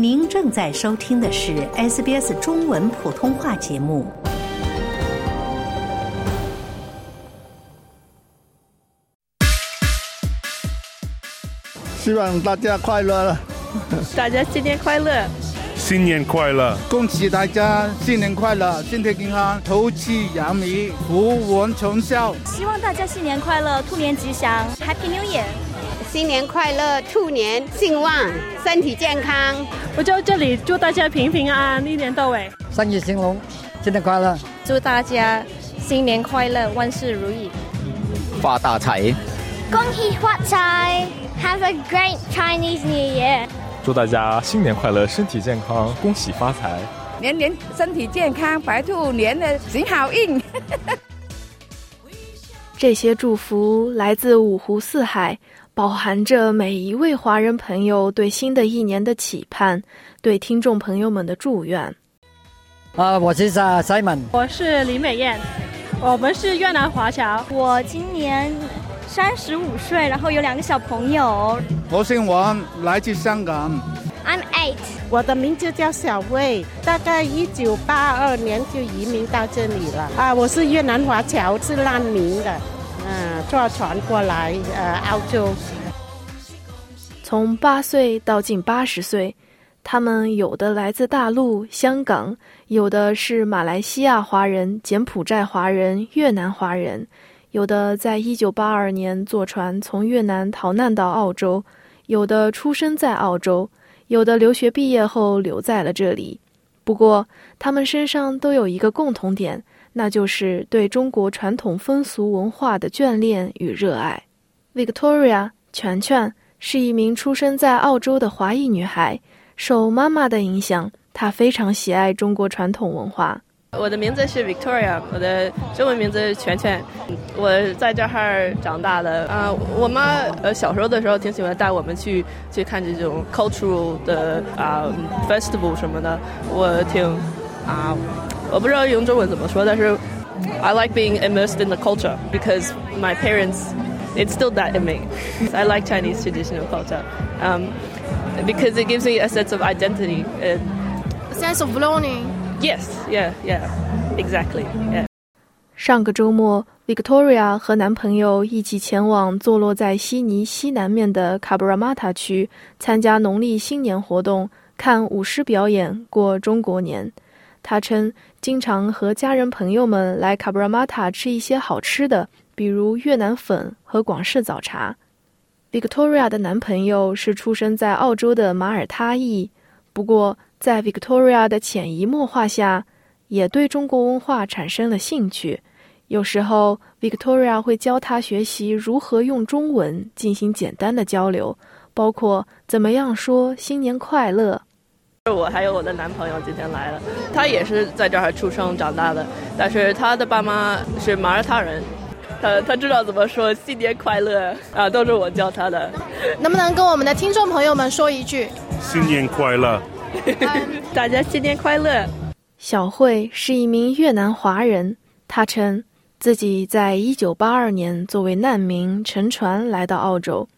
您正在收听的是 SBS 中文普通话节目。希望大家快乐，大家新年快乐，新年快乐！恭喜大家新年快乐，身体健康，头气扬眉，福文从孝。希望大家新年快乐，兔年吉祥，Happy New Year！新年快乐，兔年兴旺，身体健康。我就这里祝大家平平安安，一年到尾，生意兴隆，新年快乐！祝大家新年快乐，万事如意，发大财！恭喜发财！Have a great Chinese New Year！祝大家新年快乐，身体健康，恭喜发财，年年身体健康，白兔年的行好运。这些祝福来自五湖四海。饱含着每一位华人朋友对新的一年的期盼，对听众朋友们的祝愿。啊，我是 Simon，我是李美燕，我们是越南华侨。我今年三十五岁，然后有两个小朋友。我姓王，来自香港。I'm eight，我的名字叫小魏，大概一九八二年就移民到这里了。啊，我是越南华侨，是难民的。嗯，坐船过来，呃，澳洲。从八岁到近八十岁，他们有的来自大陆、香港，有的是马来西亚华人、柬埔寨华人、越南华人，有的在一九八二年坐船从越南逃难到澳洲，有的出生在澳洲，有的留学毕业后留在了这里。不过，他们身上都有一个共同点。那就是对中国传统风俗文化的眷恋与热爱。Victoria 全全是一名出生在澳洲的华裔女孩，受妈妈的影响，她非常喜爱中国传统文化。我的名字是 Victoria，我的中文名字是全全，我在这儿长大的。啊，我妈呃小时候的时候挺喜欢带我们去去看这种 cultural 的啊 festival 什么的，我挺啊。我不知道用中文怎么说，但是 I like being immersed in the culture because my parents it's still that in me. I like Chinese traditional culture um, because it gives me a sense of identity. And a sense of belonging. Yes, yeah, yeah, exactly. Yeah. 上个周末，Victoria 和男朋友一起前往坐落在悉尼西南面的 Cabramatta 区，参加农历新年活动，看舞狮表演，过中国年。 他称，经常和家人朋友们来卡布拉马塔吃一些好吃的，比如越南粉和广式早茶。Victoria 的男朋友是出生在澳洲的马耳他裔，不过在 Victoria 的潜移默化下，也对中国文化产生了兴趣。有时候，Victoria 会教他学习如何用中文进行简单的交流，包括怎么样说“新年快乐”。我还有我的男朋友今天来了，他也是在这儿出生长大的，但是他的爸妈是马耳他人，他他知道怎么说新年快乐啊，都是我教他的。能不能跟我们的听众朋友们说一句新年快乐？大家新年快乐。小慧是一名越南华人，她称自己在一九八二年作为难民乘船来到澳洲。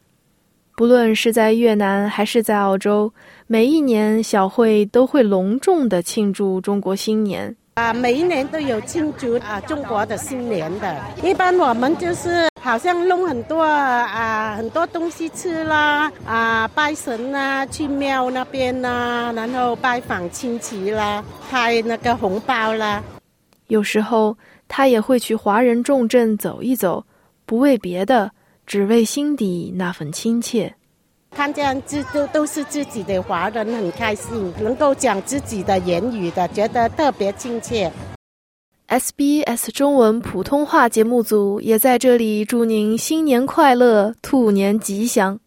不论是在越南还是在澳洲，每一年小慧都会隆重的庆祝中国新年啊！每一年都有庆祝啊中国的新年的。一般我们就是好像弄很多啊很多东西吃啦啊拜神啦，去庙那边啦，然后拜访亲戚啦，开那个红包啦。有时候他也会去华人重镇走一走，不为别的。只为心底那份亲切，看这样子都都是自己的华人，很开心，能够讲自己的言语的，觉得特别亲切。SBS 中文普通话节目组也在这里祝您新年快乐，兔年吉祥。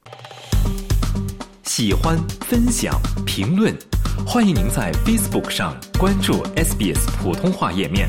喜欢、分享、评论，欢迎您在 Facebook 上关注 SBS 普通话页面。